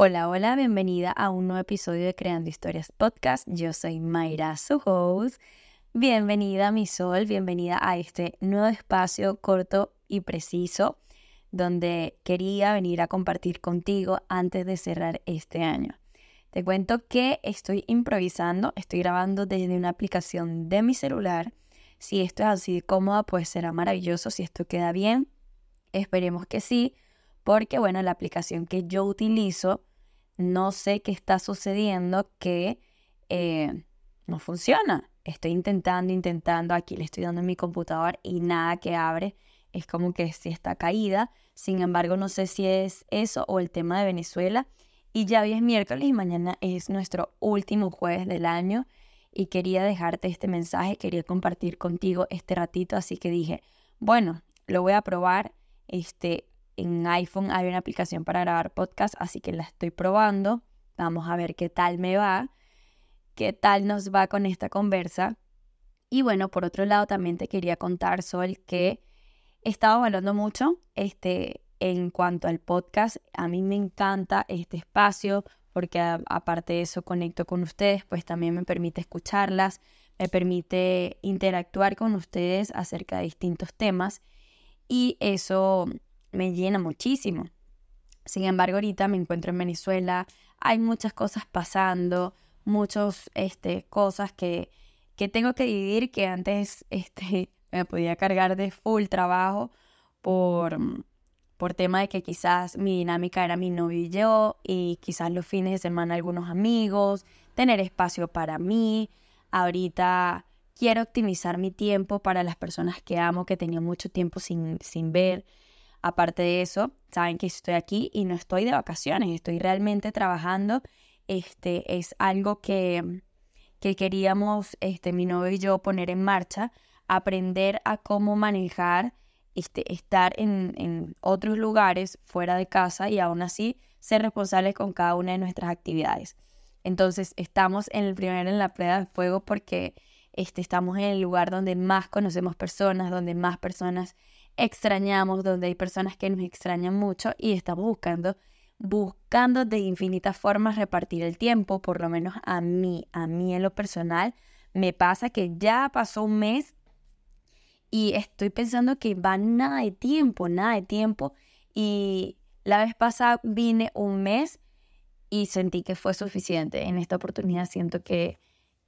Hola, hola, bienvenida a un nuevo episodio de Creando Historias Podcast. Yo soy Mayra, su. Bienvenida, mi sol, bienvenida a este nuevo espacio corto y preciso donde quería venir a compartir contigo antes de cerrar este año. Te cuento que estoy improvisando, estoy grabando desde una aplicación de mi celular. Si esto es así de cómoda, pues será maravilloso. Si esto queda bien, esperemos que sí, porque bueno, la aplicación que yo utilizo no sé qué está sucediendo que eh, no funciona. Estoy intentando, intentando, aquí le estoy dando en mi computador y nada que abre. Es como que si está caída. Sin embargo, no sé si es eso o el tema de Venezuela. Y ya hoy es miércoles y mañana es nuestro último jueves del año. Y quería dejarte este mensaje, quería compartir contigo este ratito. Así que dije, bueno, lo voy a probar. Este, en iPhone hay una aplicación para grabar podcast, así que la estoy probando. Vamos a ver qué tal me va, qué tal nos va con esta conversa. Y bueno, por otro lado también te quería contar, Sol, que he estado hablando mucho este, en cuanto al podcast. A mí me encanta este espacio porque aparte de eso conecto con ustedes, pues también me permite escucharlas, me permite interactuar con ustedes acerca de distintos temas y eso me llena muchísimo. Sin embargo, ahorita me encuentro en Venezuela, hay muchas cosas pasando, muchas este, cosas que, que tengo que dividir que antes este, me podía cargar de full trabajo por, por tema de que quizás mi dinámica era mi novio y yo, y quizás los fines de semana algunos amigos, tener espacio para mí. Ahorita quiero optimizar mi tiempo para las personas que amo, que tenía mucho tiempo sin, sin ver. Aparte de eso, saben que estoy aquí y no estoy de vacaciones, estoy realmente trabajando. Este es algo que, que queríamos, este, mi novio y yo, poner en marcha, aprender a cómo manejar, este, estar en, otros lugares fuera de casa y aún así ser responsables con cada una de nuestras actividades. Entonces, estamos en el primero en la prueba de fuego porque este, estamos en el lugar donde más conocemos personas, donde más personas extrañamos, donde hay personas que nos extrañan mucho y estamos buscando, buscando de infinitas formas repartir el tiempo, por lo menos a mí, a mí en lo personal, me pasa que ya pasó un mes y estoy pensando que va nada de tiempo, nada de tiempo y la vez pasada vine un mes y sentí que fue suficiente. En esta oportunidad siento que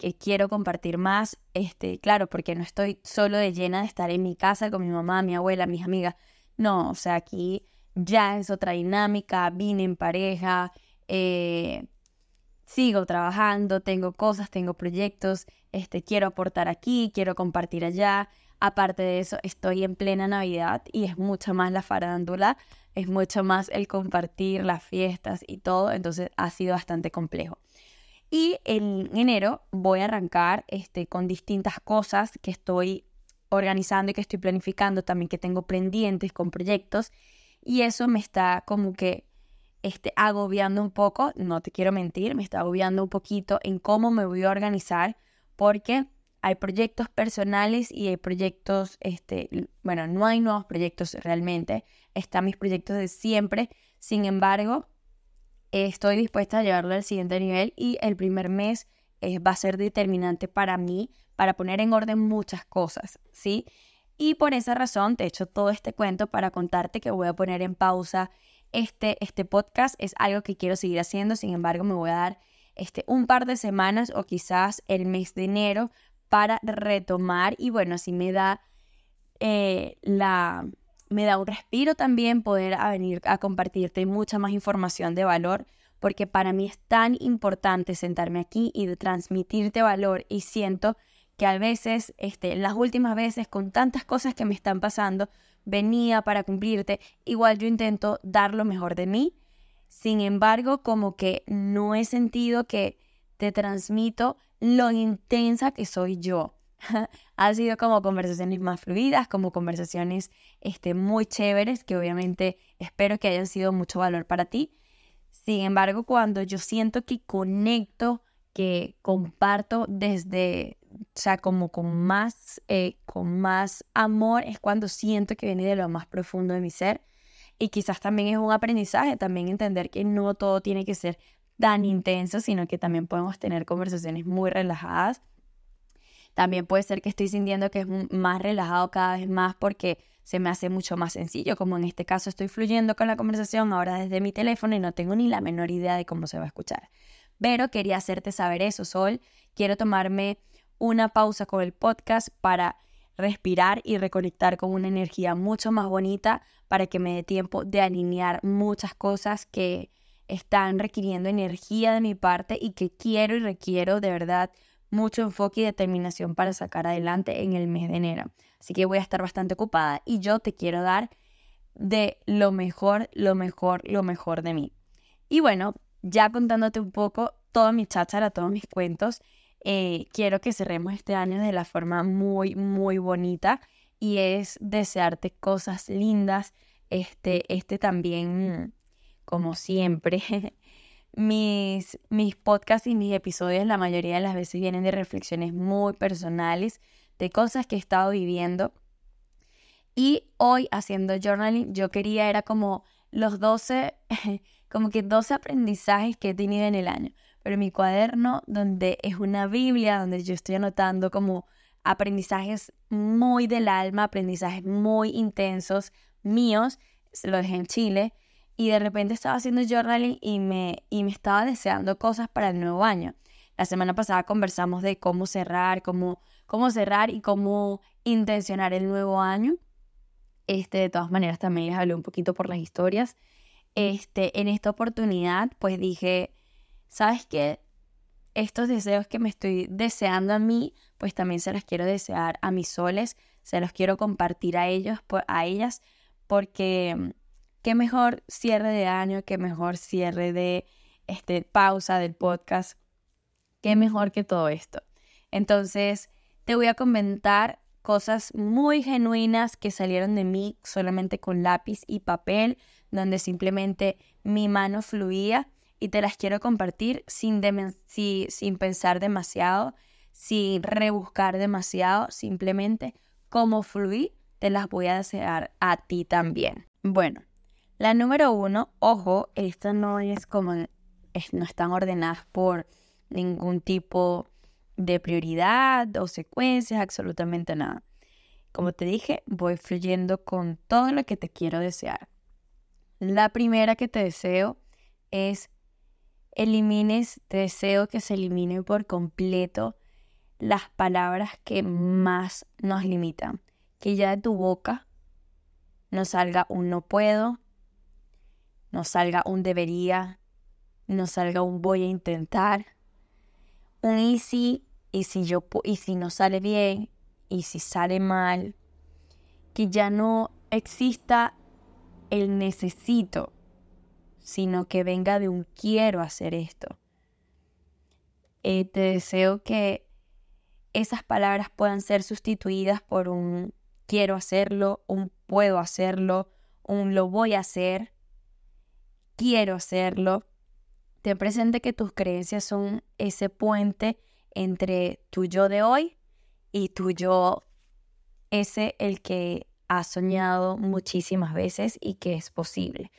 que quiero compartir más, este, claro, porque no estoy solo de llena de estar en mi casa con mi mamá, mi abuela, mis amigas. No, o sea, aquí ya es otra dinámica, vine en pareja, eh, sigo trabajando, tengo cosas, tengo proyectos, este, quiero aportar aquí, quiero compartir allá. Aparte de eso, estoy en plena Navidad y es mucho más la farándula, es mucho más el compartir las fiestas y todo, entonces ha sido bastante complejo. Y en enero voy a arrancar este, con distintas cosas que estoy organizando y que estoy planificando, también que tengo pendientes con proyectos. Y eso me está como que este, agobiando un poco, no te quiero mentir, me está agobiando un poquito en cómo me voy a organizar porque hay proyectos personales y hay proyectos, este, bueno, no hay nuevos proyectos realmente, están mis proyectos de siempre, sin embargo, estoy dispuesta a llevarlo al siguiente nivel y el primer mes eh, va a ser determinante para mí para poner en orden muchas cosas, ¿sí? Y por esa razón te he hecho todo este cuento para contarte que voy a poner en pausa este, este podcast. Es algo que quiero seguir haciendo, sin embargo me voy a dar este, un par de semanas o quizás el mes de enero para retomar y bueno, así me da eh, la, me da un respiro también poder venir a compartirte mucha más información de valor, porque para mí es tan importante sentarme aquí y transmitirte valor y siento que a veces, este, las últimas veces, con tantas cosas que me están pasando, venía para cumplirte, igual yo intento dar lo mejor de mí, sin embargo, como que no he sentido que te transmito lo intensa que soy yo. ha sido como conversaciones más fluidas, como conversaciones este, muy chéveres, que obviamente espero que hayan sido mucho valor para ti. Sin embargo, cuando yo siento que conecto que comparto desde, o sea, como con más, eh, con más amor, es cuando siento que viene de lo más profundo de mi ser. Y quizás también es un aprendizaje, también entender que no todo tiene que ser tan intenso, sino que también podemos tener conversaciones muy relajadas. También puede ser que estoy sintiendo que es más relajado cada vez más porque se me hace mucho más sencillo, como en este caso estoy fluyendo con la conversación ahora desde mi teléfono y no tengo ni la menor idea de cómo se va a escuchar. Pero quería hacerte saber eso, Sol. Quiero tomarme una pausa con el podcast para respirar y reconectar con una energía mucho más bonita para que me dé tiempo de alinear muchas cosas que están requiriendo energía de mi parte y que quiero y requiero de verdad mucho enfoque y determinación para sacar adelante en el mes de enero. Así que voy a estar bastante ocupada y yo te quiero dar de lo mejor, lo mejor, lo mejor de mí. Y bueno, ya contándote un poco toda mi cháchara, todos mis cuentos, eh, quiero que cerremos este año de la forma muy, muy bonita y es desearte cosas lindas. Este, este también, como siempre, mis, mis podcasts y mis episodios la mayoría de las veces vienen de reflexiones muy personales, de cosas que he estado viviendo. Y hoy haciendo journaling, yo quería, era como los 12, como que 12 aprendizajes que he tenido en el año pero mi cuaderno donde es una Biblia, donde yo estoy anotando como aprendizajes muy del alma, aprendizajes muy intensos míos, lo dejé en Chile y de repente estaba haciendo journaling y me, y me estaba deseando cosas para el nuevo año. La semana pasada conversamos de cómo cerrar, cómo, cómo cerrar y cómo intencionar el nuevo año. Este, de todas maneras, también les hablé un poquito por las historias. Este, en esta oportunidad, pues dije, ¿sabes qué? Estos deseos que me estoy deseando a mí, pues también se los quiero desear a mis soles, se los quiero compartir a ellos, a ellas, porque qué mejor cierre de año, qué mejor cierre de este, pausa del podcast, qué mejor que todo esto. Entonces, te voy a comentar cosas muy genuinas que salieron de mí solamente con lápiz y papel, donde simplemente mi mano fluía y te las quiero compartir sin, sin pensar demasiado, sin rebuscar demasiado, simplemente como fluí, te las voy a desear a ti también. Bueno, la número uno, ojo, esta no es como, no están ordenadas por ningún tipo de prioridad o secuencias, absolutamente nada. Como te dije, voy fluyendo con todo lo que te quiero desear. La primera que te deseo es elimines, deseo que se elimine por completo las palabras que más nos limitan. Que ya de tu boca no salga un no puedo, no salga un debería, no salga un voy a intentar, un y si, y si yo y si no sale bien, y si sale mal, que ya no exista el necesito sino que venga de un quiero hacer esto. Eh, te deseo que esas palabras puedan ser sustituidas por un quiero hacerlo, un puedo hacerlo, un lo voy a hacer, quiero hacerlo. Te presente que tus creencias son ese puente entre tu yo de hoy y tu yo, ese el que has soñado muchísimas veces y que es posible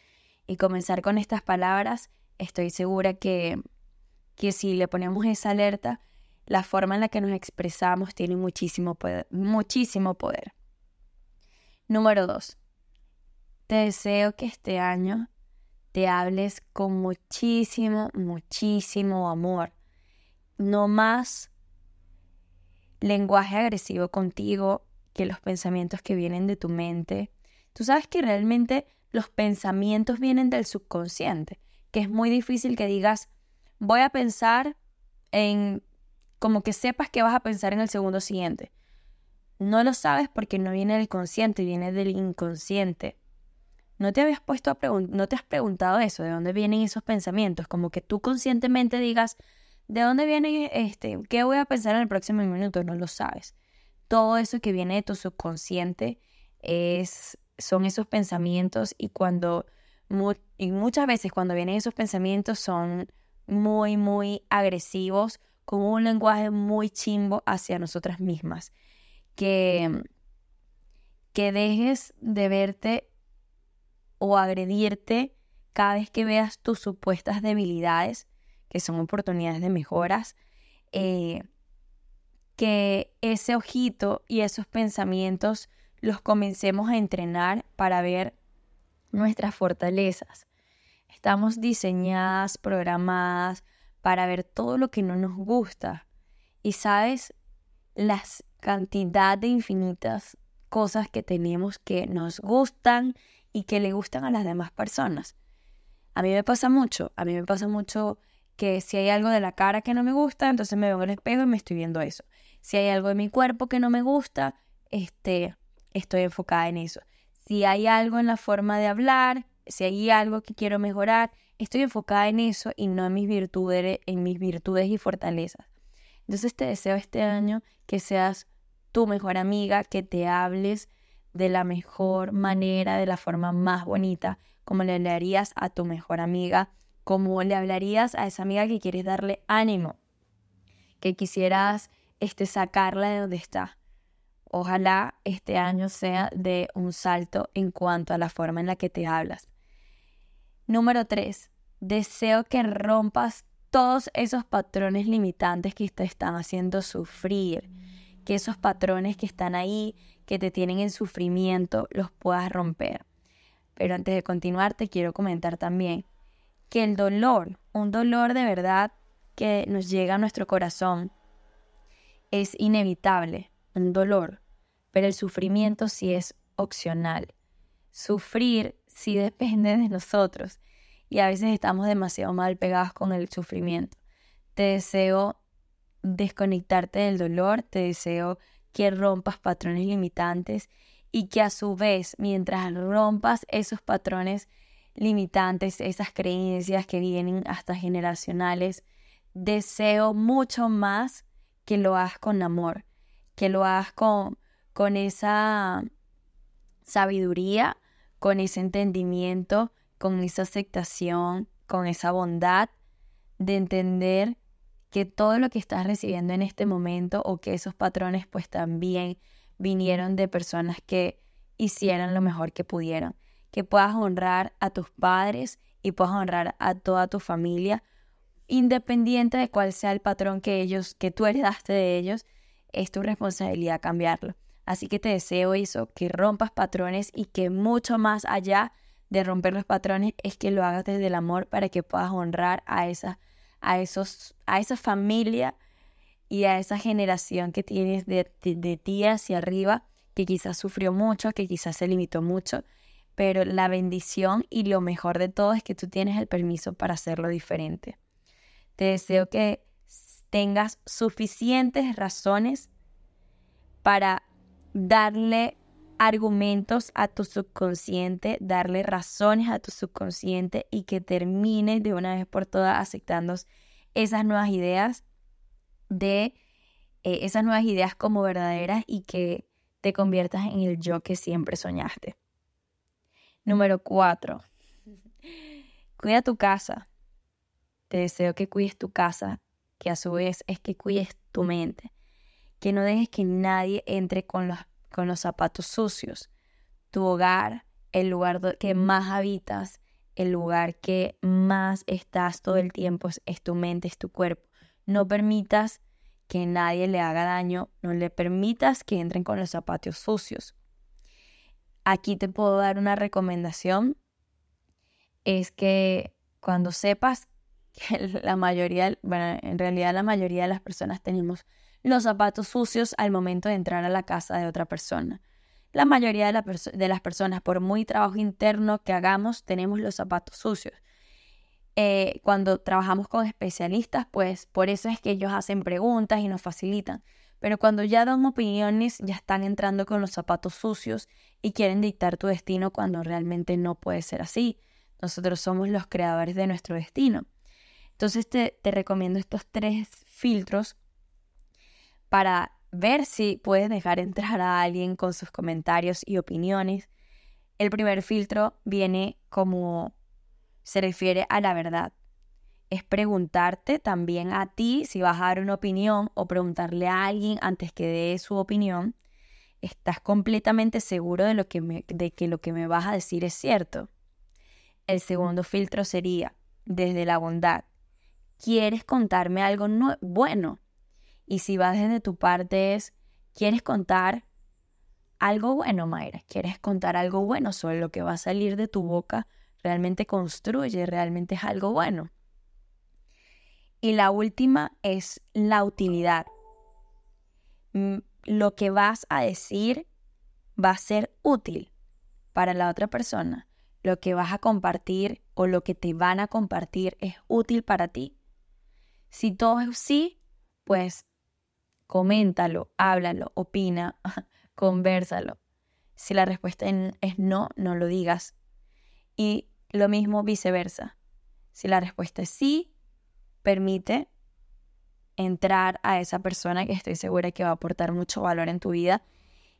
y comenzar con estas palabras, estoy segura que, que si le ponemos esa alerta, la forma en la que nos expresamos tiene muchísimo poder. Muchísimo poder. Número dos, te deseo que este año te hables con muchísimo, muchísimo amor. No más lenguaje agresivo contigo que los pensamientos que vienen de tu mente. Tú sabes que realmente los pensamientos vienen del subconsciente, que es muy difícil que digas, voy a pensar en, como que sepas que vas a pensar en el segundo siguiente. No lo sabes porque no viene del consciente, viene del inconsciente. No te habías puesto a preguntar, no te has preguntado eso, de dónde vienen esos pensamientos, como que tú conscientemente digas, ¿de dónde viene este? ¿Qué voy a pensar en el próximo minuto? No lo sabes. Todo eso que viene de tu subconsciente es son esos pensamientos y cuando y muchas veces cuando vienen esos pensamientos son muy, muy agresivos, con un lenguaje muy chimbo hacia nosotras mismas. Que, que dejes de verte o agredirte cada vez que veas tus supuestas debilidades, que son oportunidades de mejoras, eh, que ese ojito y esos pensamientos los comencemos a entrenar para ver nuestras fortalezas. Estamos diseñadas, programadas para ver todo lo que no nos gusta. Y sabes, las cantidad de infinitas cosas que tenemos que nos gustan y que le gustan a las demás personas. A mí me pasa mucho, a mí me pasa mucho que si hay algo de la cara que no me gusta, entonces me veo en el espejo y me estoy viendo eso. Si hay algo de mi cuerpo que no me gusta, este, estoy enfocada en eso. Si hay algo en la forma de hablar, si hay algo que quiero mejorar, estoy enfocada en eso y no en mis virtudes, en mis virtudes y fortalezas. Entonces te deseo este año que seas tu mejor amiga, que te hables de la mejor manera, de la forma más bonita, como le hablarías a tu mejor amiga, como le hablarías a esa amiga que quieres darle ánimo, que quisieras este, sacarla de donde está. Ojalá este año sea de un salto en cuanto a la forma en la que te hablas. Número 3. Deseo que rompas todos esos patrones limitantes que te están haciendo sufrir, que esos patrones que están ahí, que te tienen en sufrimiento, los puedas romper. Pero antes de continuar, te quiero comentar también que el dolor, un dolor de verdad que nos llega a nuestro corazón, es inevitable, un dolor, pero el sufrimiento sí es opcional. Sufrir sí depende de nosotros y a veces estamos demasiado mal pegados con el sufrimiento. Te deseo desconectarte del dolor, te deseo que rompas patrones limitantes y que a su vez, mientras rompas esos patrones limitantes, esas creencias que vienen hasta generacionales, deseo mucho más que lo hagas con amor, que lo hagas con, con esa sabiduría, con ese entendimiento, con esa aceptación, con esa bondad de entender que todo lo que estás recibiendo en este momento o que esos patrones pues también vinieron de personas que hicieran lo mejor que pudieron. Que puedas honrar a tus padres y puedas honrar a toda tu familia, independiente de cuál sea el patrón que ellos, que tú heredaste de ellos, es tu responsabilidad cambiarlo. Así que te deseo eso, que rompas patrones y que mucho más allá de romper los patrones es que lo hagas desde el amor para que puedas honrar a esa a, esos, a esa familia y a esa generación que tienes de, de, ti hacia arriba, que quizás sufrió mucho, que quizás se limitó mucho, pero la bendición y lo mejor de todo es que tú tienes el permiso para hacerlo diferente. Te deseo que tengas suficientes razones para darle argumentos a tu subconsciente, darle razones a tu subconsciente y que termine de una vez por todas aceptando esas nuevas ideas de eh, esas nuevas ideas como verdaderas y que te conviertas en el yo que siempre soñaste. Número cuatro, cuida tu casa. Te deseo que cuides tu casa, que a su vez es que cuides tu mente, que no dejes que nadie entre con los con los zapatos sucios. Tu hogar, el lugar que más habitas, el lugar que más estás todo el tiempo es, tu mente, es tu cuerpo. No permitas que nadie le haga daño, no le permitas que entren con los zapatos sucios. Aquí te puedo dar una recomendación, es que cuando sepas que la mayoría, bueno, en realidad la mayoría de las personas tenemos los zapatos sucios al momento de entrar a la casa de otra persona. La mayoría de, las personas, por muy trabajo interno que hagamos, tenemos los zapatos sucios. Eh, cuando trabajamos con especialistas, pues por eso es que ellos hacen preguntas y nos facilitan. Pero cuando ya dan opiniones, ya están entrando con los zapatos sucios y quieren dictar tu destino cuando realmente no puede ser así. Nosotros somos los creadores de nuestro destino. Entonces te recomiendo estos tres filtros para ver si puedes dejar entrar a alguien con sus comentarios y opiniones. El primer filtro viene como se refiere a la verdad. es preguntarte también a ti si vas a dar una opinión o preguntarle a alguien antes que dé su opinión. ¿Estás completamente seguro de, lo que me, de que lo que me vas a decir es cierto? El segundo filtro sería, desde la bondad, ¿quieres contarme algo bueno? Y si vas desde tu parte es, ¿quieres contar algo bueno, Mayra? ¿Quieres contar algo bueno sobre lo que va a salir de tu boca? ¿Realmente construye? ¿Realmente es algo bueno? Y la última es la utilidad. Mm, lo que vas a decir va a ser útil para la otra persona. Lo que vas a compartir o lo que te van a compartir es útil para ti. Si todo es sí, pues coméntalo, háblalo, opina, conversalo. Si la respuesta es no, no lo digas. Y lo mismo viceversa. Si la respuesta es sí, permite entrar a esa persona que estoy segura que va a aportar mucho valor en tu vida.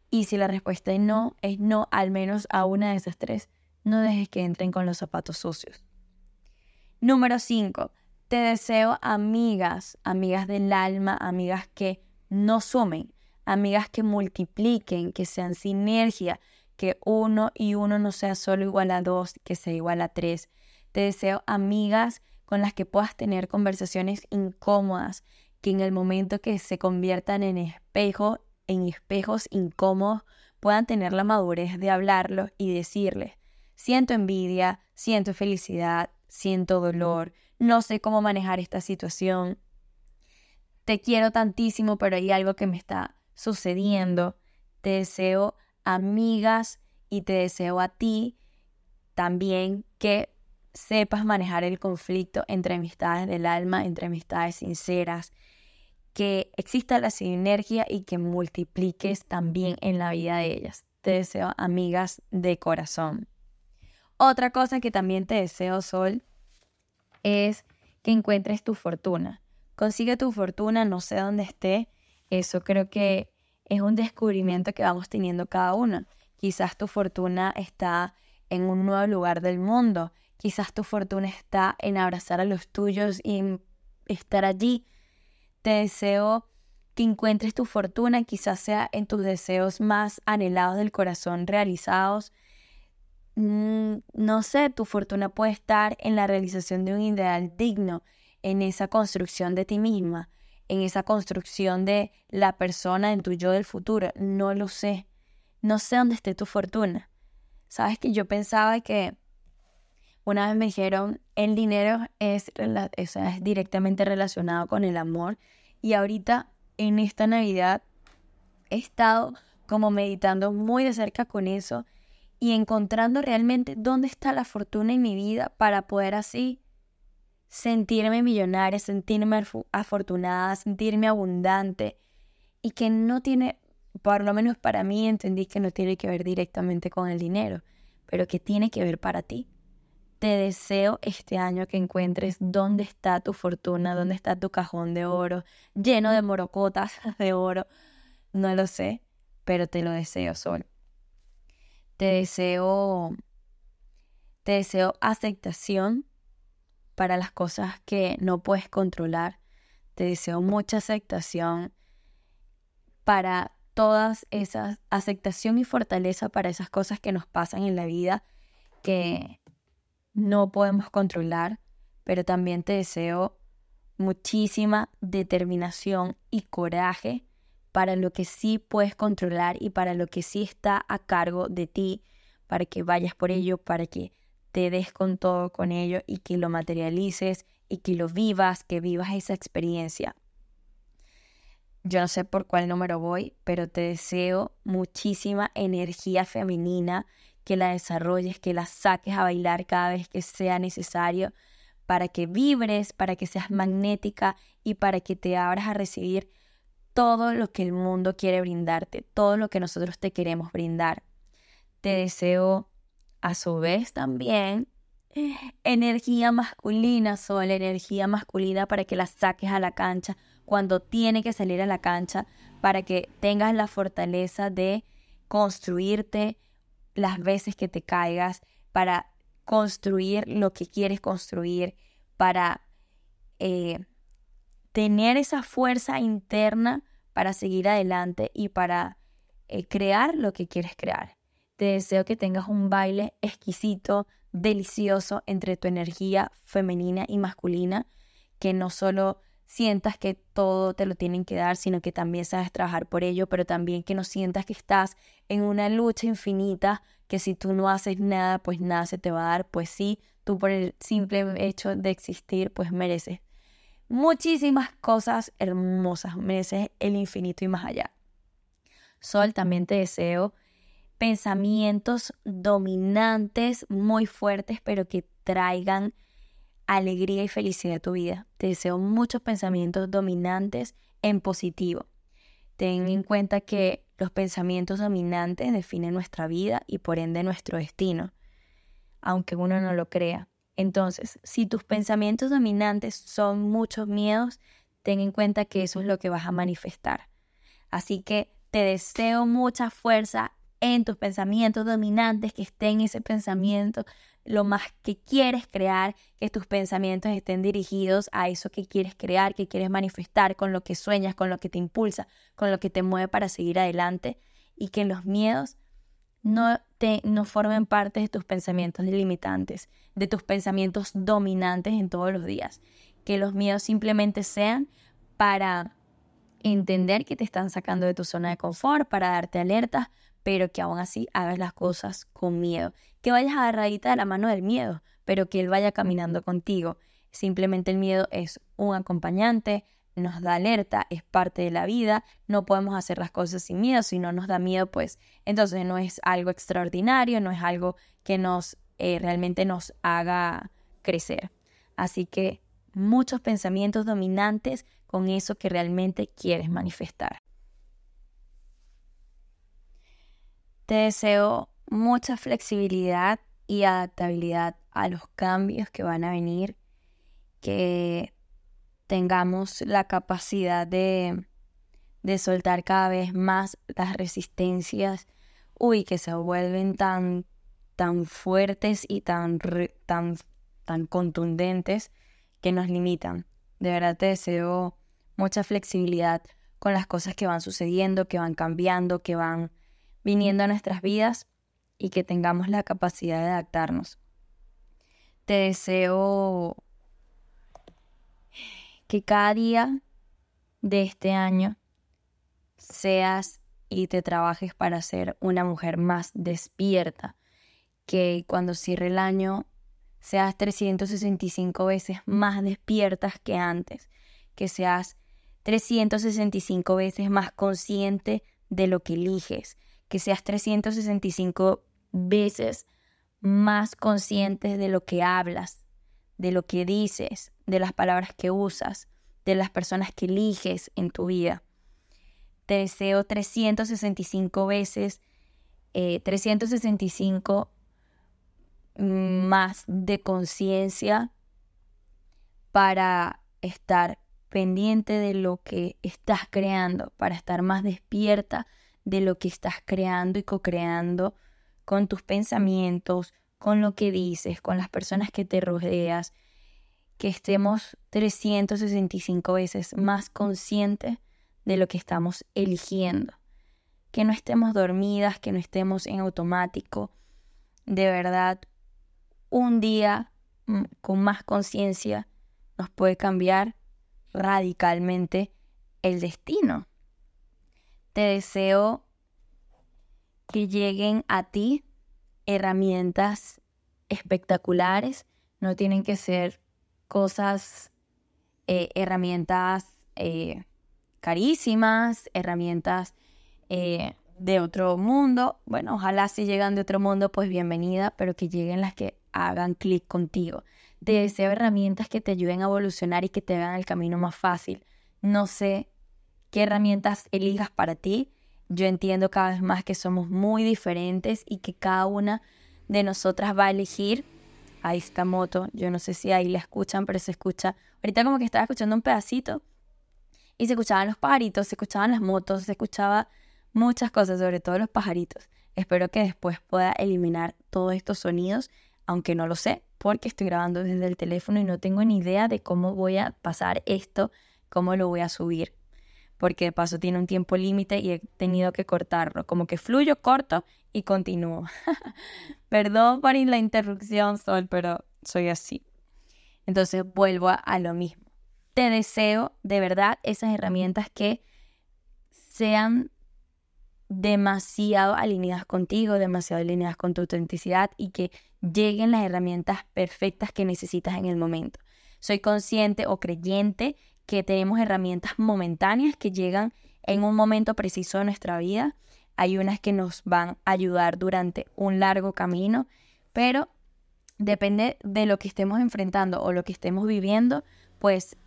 Y si la respuesta es no, es no, al menos a una de esas tres, no dejes que entren con los zapatos sucios. Número 5. Te deseo amigas, amigas del alma, amigas que no sumen, amigas que multipliquen, que sean sinergia, que uno y uno no sea solo igual a dos, que sea igual a tres. Te deseo amigas con las que puedas tener conversaciones incómodas, que en el momento que se conviertan en espejo, en espejos incómodos, puedan tener la madurez de hablarlo y decirles, siento envidia, siento felicidad, siento dolor, no sé cómo manejar esta situación, te quiero tantísimo, pero hay algo que me está sucediendo, te deseo amigas y te deseo a ti también que sepas manejar el conflicto entre amistades del alma, entre amistades sinceras, que exista la sinergia y que multipliques también en la vida de ellas. Te deseo amigas de corazón. Otra cosa que también te deseo, Sol, es que encuentres tu fortuna. Consigue tu fortuna, no sé dónde esté. Eso creo que es un descubrimiento que vamos teniendo cada una. Quizás tu fortuna está en un nuevo lugar del mundo, Quizás tu fortuna está en abrazar a los tuyos y estar allí. Te deseo que encuentres tu fortuna, quizás sea en tus deseos más anhelados del corazón realizados. Mm, no sé, tu fortuna puede estar en la realización de un ideal digno, en esa construcción de ti misma, en esa construcción de la persona en tu yo del futuro. No lo sé. No sé dónde esté tu fortuna. Sabes que yo pensaba que una vez me dijeron, el dinero es, es directamente relacionado con el amor. Y ahorita, en esta Navidad, he estado como meditando muy de cerca con eso y encontrando realmente dónde está la fortuna en mi vida para poder así sentirme millonaria, sentirme afortunada, sentirme abundante y que no tiene, por lo menos para mí entendí que no tiene que ver directamente con el dinero, pero que tiene que ver para ti. Te deseo este año que encuentres dónde está tu fortuna, dónde está tu cajón de oro, lleno de morocotas de oro. No lo sé, pero te lo deseo, Sol. Te deseo, te deseo aceptación para las cosas que no puedes controlar. Te deseo mucha aceptación para todas esas, aceptación y fortaleza para esas cosas que nos pasan en la vida que no podemos controlar, pero también te deseo muchísima determinación y coraje para lo que sí puedes controlar y para lo que sí está a cargo de ti, para que vayas por ello, para que te des con todo con ello y que lo materialices y que lo vivas, que vivas esa experiencia. Yo no sé por cuál número voy, pero te deseo muchísima energía femenina que la desarrolles, que la saques a bailar cada vez que sea necesario, para que vibres, para que seas magnética y para que te abras a recibir todo lo que el mundo quiere brindarte, todo lo que nosotros te queremos brindar. Te deseo a su vez también energía masculina, Sol, energía masculina para que la saques a la cancha cuando tiene que salir a la cancha, para que tengas la fortaleza de construirte, las veces que te caigas, para construir lo que quieres construir, para eh, tener esa fuerza interna para seguir adelante y para eh, crear lo que quieres crear. Te deseo que tengas un baile exquisito, delicioso entre tu energía femenina y masculina, que no solo sientas que todo te lo tienen que dar, sino que también sabes trabajar por ello, pero también que no sientas que estás en una lucha infinita, que si tú no haces nada, pues nada se te va a dar, pues sí, tú por el simple hecho de existir, pues mereces muchísimas cosas hermosas, mereces el infinito y más allá. Sol, también te deseo pensamientos dominantes muy fuertes, pero que traigan alegría y felicidad a tu vida. Te deseo muchos pensamientos dominantes en positivo. Ten en cuenta que los pensamientos dominantes definen nuestra vida y por ende nuestro destino, aunque uno no lo crea. Entonces, si tus pensamientos dominantes son muchos miedos, ten en cuenta que eso es lo que vas a manifestar. Así que te deseo mucha fuerza en tus pensamientos dominantes, que estén ese pensamiento lo más que quieres crear, que tus pensamientos estén dirigidos a eso que quieres crear, que quieres manifestar, con lo que sueñas, con lo que te impulsa, con lo que te mueve para seguir adelante y que los miedos no, te, no formen parte de tus pensamientos limitantes, de tus pensamientos dominantes en todos los días. Que los miedos simplemente sean para entender que te están sacando de tu zona de confort, para darte alertas, pero que aún así hagas las cosas con miedo. Que vayas agarradita de la mano del miedo, pero que él vaya caminando contigo. Simplemente el miedo es un acompañante, nos da alerta, es parte de la vida, no podemos hacer las cosas sin miedo, si no nos da miedo, pues entonces no es algo extraordinario, no es algo que nos eh, realmente nos haga crecer. Así que muchos pensamientos dominantes con eso que realmente quieres manifestar. Te deseo mucha flexibilidad y adaptabilidad a los cambios que van a venir, que tengamos la capacidad de, de soltar cada vez más las resistencias, uy, que se vuelven tan, tan fuertes y tan, tan, tan contundentes que nos limitan. De verdad te deseo mucha flexibilidad con las cosas que van sucediendo, que van cambiando, que van viniendo a nuestras vidas y que tengamos la capacidad de adaptarnos. Te deseo que cada día de este año seas y te trabajes para ser una mujer más despierta, que cuando cierre el año seas 365 veces más despiertas que antes, que seas 365 veces más consciente de lo que eliges, que seas 365 veces más consciente de lo que hablas, de lo que dices, de las palabras que usas, de las personas que eliges en tu vida. Te deseo 365 veces, 365 eh, más de conciencia para estar pendiente de lo que estás creando, para estar más despierta de lo que estás creando y co-creando con tus pensamientos, con lo que dices, con las personas que te rodeas, que estemos 365 veces más conscientes de lo que estamos eligiendo, que no estemos dormidas, que no estemos en automático, de verdad, un día mm, con más conciencia nos puede cambiar radicalmente el destino. Te deseo que lleguen a ti herramientas espectaculares, no tienen que ser cosas, eh, herramientas eh, carísimas, herramientas eh, de otro mundo. Bueno, ojalá si llegan de otro mundo, pues bienvenida, pero que lleguen las que hagan clic contigo. Te deseo herramientas que te ayuden a evolucionar y que te hagan el camino más fácil. No sé qué herramientas elijas para ti, yo entiendo cada vez más que somos muy diferentes y que cada una de nosotras va a elegir. Ahí está moto, yo no sé si ahí la escuchan, pero se escucha. Ahorita como que estaba escuchando un pedacito y se escuchaban los pajaritos, se escuchaban las motos, se escuchaba muchas cosas, sobre todo los pajaritos. Espero que después pueda eliminar todos estos sonidos, aunque no lo sé, porque estoy grabando desde el teléfono y no tengo ni idea de cómo voy a pasar esto, cómo lo voy a subir. Porque de paso tiene un tiempo límite y he tenido que cortarlo. Como que fluyo, corto y continúo. Perdón por la interrupción, Sol, pero soy así. Entonces vuelvo a, lo mismo. Te deseo de verdad esas herramientas que sean demasiado alineadas contigo, demasiado alineadas con tu autenticidad y que lleguen las herramientas perfectas que necesitas en el momento. Soy consciente o creyente que tenemos herramientas momentáneas que llegan en un momento preciso de nuestra vida. Hay unas que nos van a ayudar durante un largo camino, pero depende de lo que estemos enfrentando o lo que estemos viviendo, pues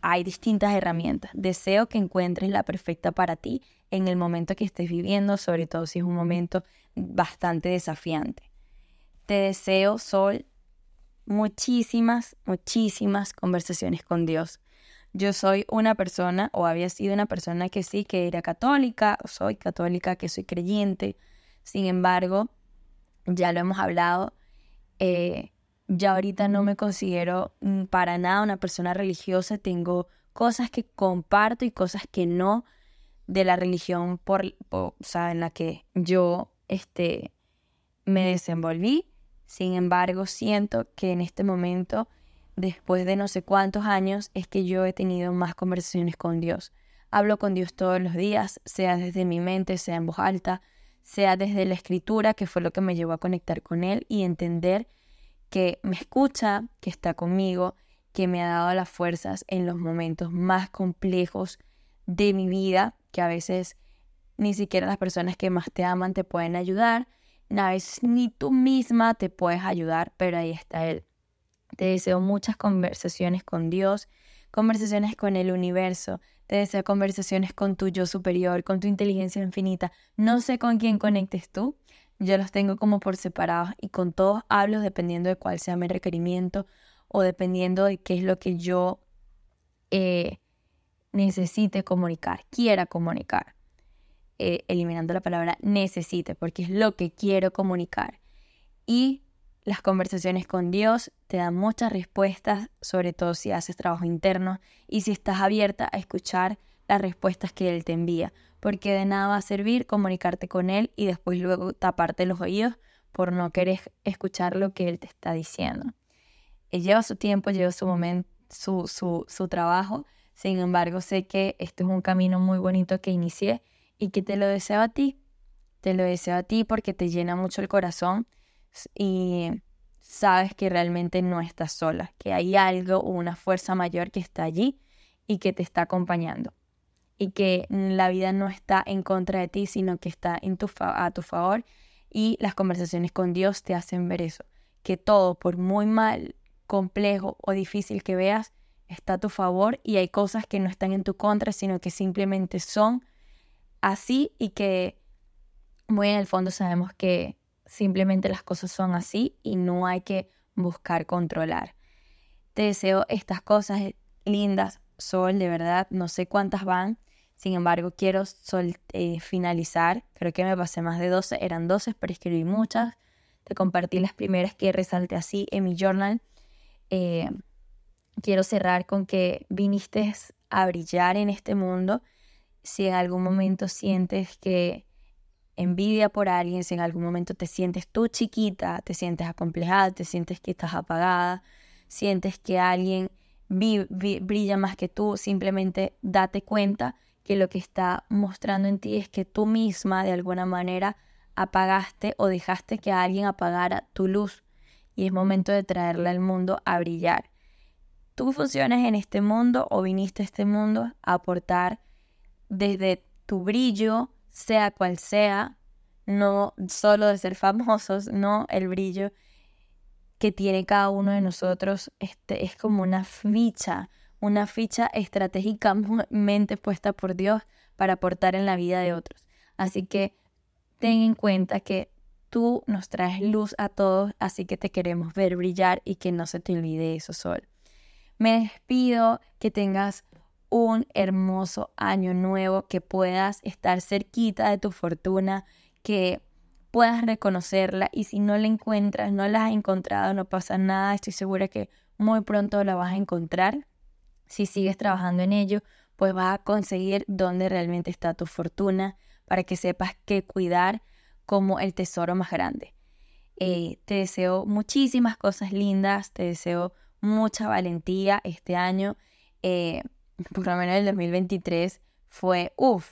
hay distintas herramientas. Deseo que encuentres la perfecta para ti en el momento que estés viviendo, sobre todo si es un momento bastante desafiante. Te deseo, Sol, muchísimas, muchísimas conversaciones con Dios. Yo soy una persona, o había sido una persona que sí, que era católica, soy católica, que soy creyente. Sin embargo, ya lo hemos hablado, eh, ya ahorita no me considero mm, para nada una persona religiosa. Tengo cosas que comparto y cosas que no de la religión por, o sea, en la que yo este, me desenvolví. Sin embargo, siento que en este momento, después de no sé cuántos años, es que yo he tenido más conversaciones con Dios. Hablo con Dios todos los días, sea desde mi mente, sea en voz alta, sea desde la escritura, que fue lo que me llevó a conectar con Él y entender que me escucha, que está conmigo, que me ha dado las fuerzas en los momentos más complejos de mi vida, que a veces ni siquiera las personas que más te aman te pueden ayudar, a veces ni tú misma te puedes ayudar, pero ahí está Él. Te deseo muchas conversaciones con Dios, conversaciones con el universo, te deseo conversaciones con tu yo superior, con tu inteligencia infinita. No sé con quién conectes tú, yo los tengo como por separados y con todos hablo dependiendo de cuál sea mi requerimiento o dependiendo de qué es lo que yo eh, necesite comunicar, quiera comunicar. Eh, eliminando la palabra necesite, porque es lo que quiero comunicar. Y las conversaciones con Dios te dan muchas respuestas, sobre todo si haces trabajo interno y si estás abierta a escuchar las respuestas que Él te envía, porque de nada va a servir comunicarte con Él y después luego taparte los oídos por no querer escuchar lo que Él te está diciendo. Él lleva su tiempo, lleva su momento, su, su, su trabajo, sin embargo sé que este es un camino muy bonito que inicié y que te lo deseo a ti. Te lo deseo a ti porque te llena mucho el corazón y sabes que realmente no estás sola, que hay algo o una fuerza mayor que está allí y que te está acompañando. Y que la vida no está en contra de ti, sino que está en tu a tu favor. Y las conversaciones con Dios te hacen ver eso. Que todo, por muy mal, complejo o difícil que veas, está a tu favor y hay cosas que no están en tu contra, sino que simplemente son así y que muy en el fondo sabemos que simplemente las cosas son así y no hay que buscar controlar. Te deseo estas cosas lindas, Sol, de verdad, no sé cuántas van, sin embargo quiero sol, eh, finalizar, creo que me pasé más de 12, eran 12, pero escribí muchas, te compartí las primeras que resalté así en mi journal. Eh, quiero cerrar con que viniste a brillar en este mundo si en algún momento sientes que envidia por alguien, si en algún momento te sientes tú chiquita, te sientes acomplejada, te sientes que estás apagada, sientes que alguien brilla más que tú, simplemente date cuenta que lo que está mostrando en ti es que tú misma de alguna manera apagaste o dejaste que alguien apagara tu luz y es momento de traerla al mundo a brillar. Tú funcionas en este mundo o viniste a este mundo a aportar desde tu brillo, sea cual sea, no solo de ser famosos, no el brillo que tiene cada uno de nosotros este, es como una ficha, una ficha estratégicamente puesta por Dios para aportar en la vida de otros. Así que ten en cuenta que tú nos traes luz a todos, así que te queremos ver brillar y que no se te olvide eso sol. Me despido, que tengas un hermoso año nuevo, que puedas estar cerquita de tu fortuna, que puedas reconocerla y si no la encuentras, no la has encontrado, no pasa nada, estoy segura que muy pronto la vas a encontrar. Si sigues trabajando en ello, pues vas a conseguir dónde realmente está tu fortuna para que sepas qué cuidar como el tesoro más grande. Eh, te deseo muchísimas cosas lindas, te deseo mucha valentía este año. Eh, por lo menos el 2023 fue, uff,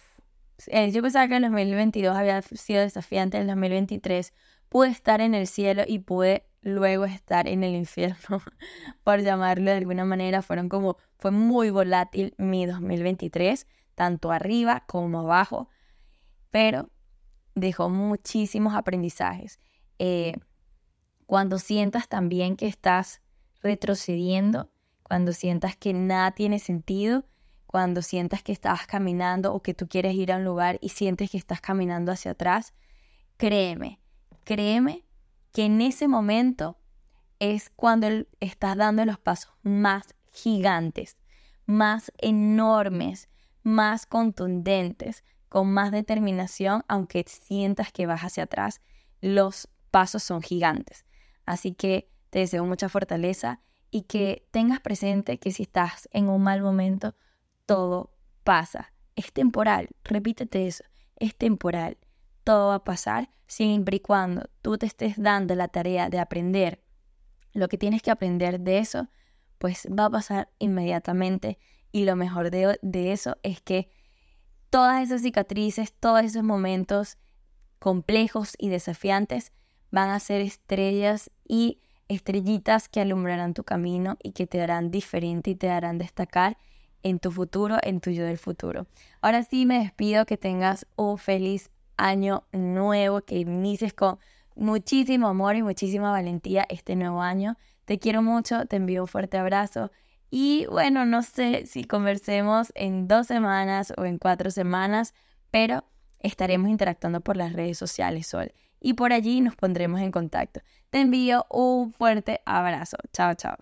eh, yo pensaba que el 2022 había sido desafiante, el 2023 pude estar en el cielo y pude luego estar en el infierno, por llamarlo de alguna manera. Fueron como, fue muy volátil mi 2023, tanto arriba como abajo, pero dejó muchísimos aprendizajes. Eh, cuando sientas también que estás retrocediendo, cuando sientas que nada tiene sentido, cuando sientas que estás caminando o que tú quieres ir a un lugar y sientes que estás caminando hacia atrás, créeme, créeme que en ese momento es cuando estás dando los pasos más gigantes, más enormes, más contundentes, con más determinación, aunque sientas que vas hacia atrás, los pasos son gigantes. Así que te deseo mucha fortaleza y que tengas presente que si estás en un mal momento, todo pasa. Es temporal, repítete eso, es temporal. Todo va a pasar siempre y cuando tú te estés dando la tarea de aprender lo que tienes que aprender de eso, pues va a pasar inmediatamente. Y lo mejor de, de eso es que todas esas cicatrices, todos esos momentos complejos y desafiantes van a ser estrellas y estrellitas que alumbrarán tu camino y que te harán diferente y te harán destacar en tu futuro, en tu yo del futuro. Ahora sí me despido, que tengas un feliz año nuevo, que inicies con muchísimo amor y muchísima valentía este nuevo año. Te quiero mucho, te envío un fuerte abrazo y bueno, no sé si conversemos en dos semanas o en cuatro semanas, pero estaremos interactuando por las redes sociales, Sol, y por allí nos pondremos en contacto. Te envío un fuerte abrazo. Chao, chao.